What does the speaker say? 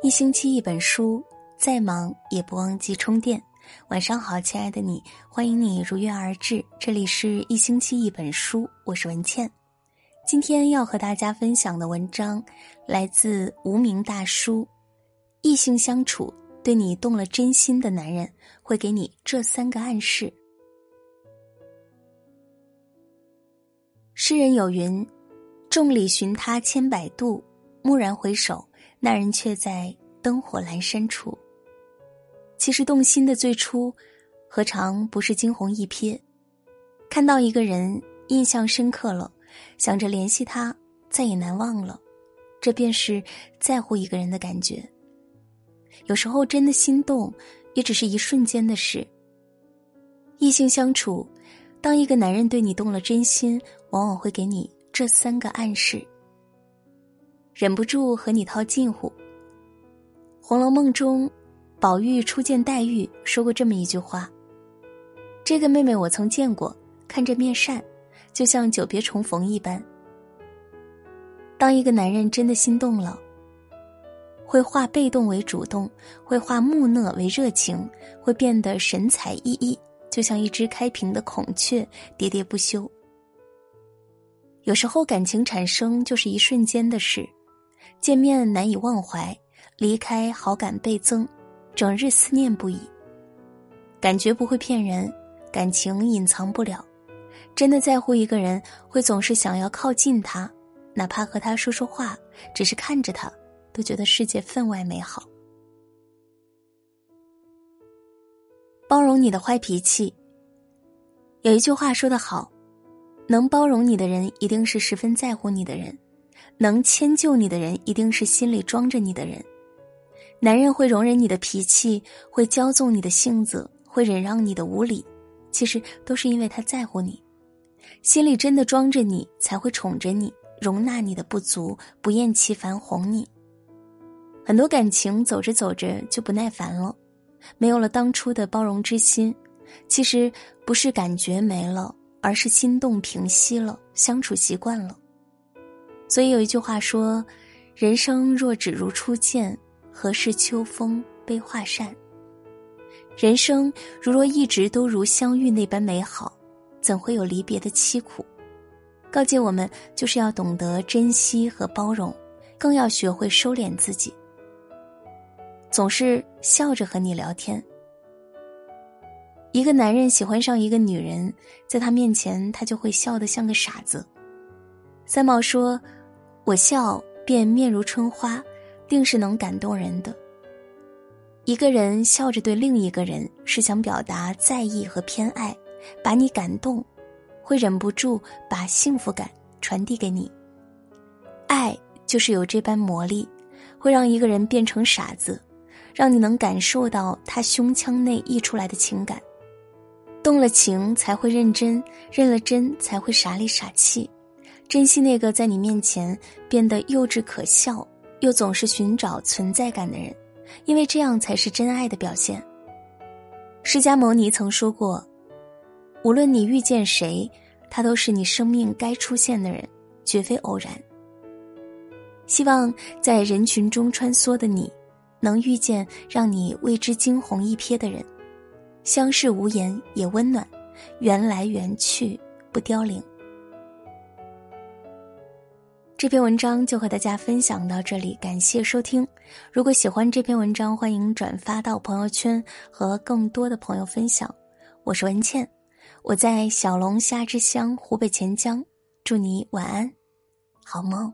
一星期一本书，再忙也不忘记充电。晚上好，亲爱的你，欢迎你如约而至。这里是一星期一本书，我是文倩。今天要和大家分享的文章来自无名大叔。异性相处，对你动了真心的男人会给你这三个暗示。诗人有云：“众里寻他千百度，蓦然回首。”那人却在灯火阑珊处。其实动心的最初，何尝不是惊鸿一瞥？看到一个人印象深刻了，想着联系他，再也难忘了，这便是在乎一个人的感觉。有时候真的心动，也只是一瞬间的事。异性相处，当一个男人对你动了真心，往往会给你这三个暗示。忍不住和你套近乎。《红楼梦》中，宝玉初见黛玉说过这么一句话：“这个妹妹我曾见过，看着面善，就像久别重逢一般。”当一个男人真的心动了，会化被动为主动，会化木讷为热情，会变得神采奕奕，就像一只开屏的孔雀，喋喋不休。有时候感情产生就是一瞬间的事。见面难以忘怀，离开好感倍增，整日思念不已。感觉不会骗人，感情隐藏不了。真的在乎一个人，会总是想要靠近他，哪怕和他说说话，只是看着他，都觉得世界分外美好。包容你的坏脾气。有一句话说得好，能包容你的人，一定是十分在乎你的人。能迁就你的人，一定是心里装着你的人。男人会容忍你的脾气，会骄纵你的性子，会忍让你的无理，其实都是因为他在乎你，心里真的装着你，才会宠着你，容纳你的不足，不厌其烦哄你。很多感情走着走着就不耐烦了，没有了当初的包容之心，其实不是感觉没了，而是心动平息了，相处习惯了。所以有一句话说：“人生若只如初见，何事秋风悲画扇？”人生如若一直都如相遇那般美好，怎会有离别的凄苦？告诫我们，就是要懂得珍惜和包容，更要学会收敛自己。总是笑着和你聊天。一个男人喜欢上一个女人，在他面前，他就会笑得像个傻子。三毛说。我笑便面如春花，定是能感动人的。一个人笑着对另一个人，是想表达在意和偏爱，把你感动，会忍不住把幸福感传递给你。爱就是有这般魔力，会让一个人变成傻子，让你能感受到他胸腔内溢出来的情感。动了情才会认真，认了真才会傻里傻气。珍惜那个在你面前变得幼稚可笑，又总是寻找存在感的人，因为这样才是真爱的表现。释迦牟尼曾说过：“无论你遇见谁，他都是你生命该出现的人，绝非偶然。”希望在人群中穿梭的你，能遇见让你为之惊鸿一瞥的人，相视无言也温暖，缘来缘去不凋零。这篇文章就和大家分享到这里，感谢收听。如果喜欢这篇文章，欢迎转发到朋友圈和更多的朋友分享。我是文倩，我在小龙虾之乡湖北潜江，祝你晚安，好梦。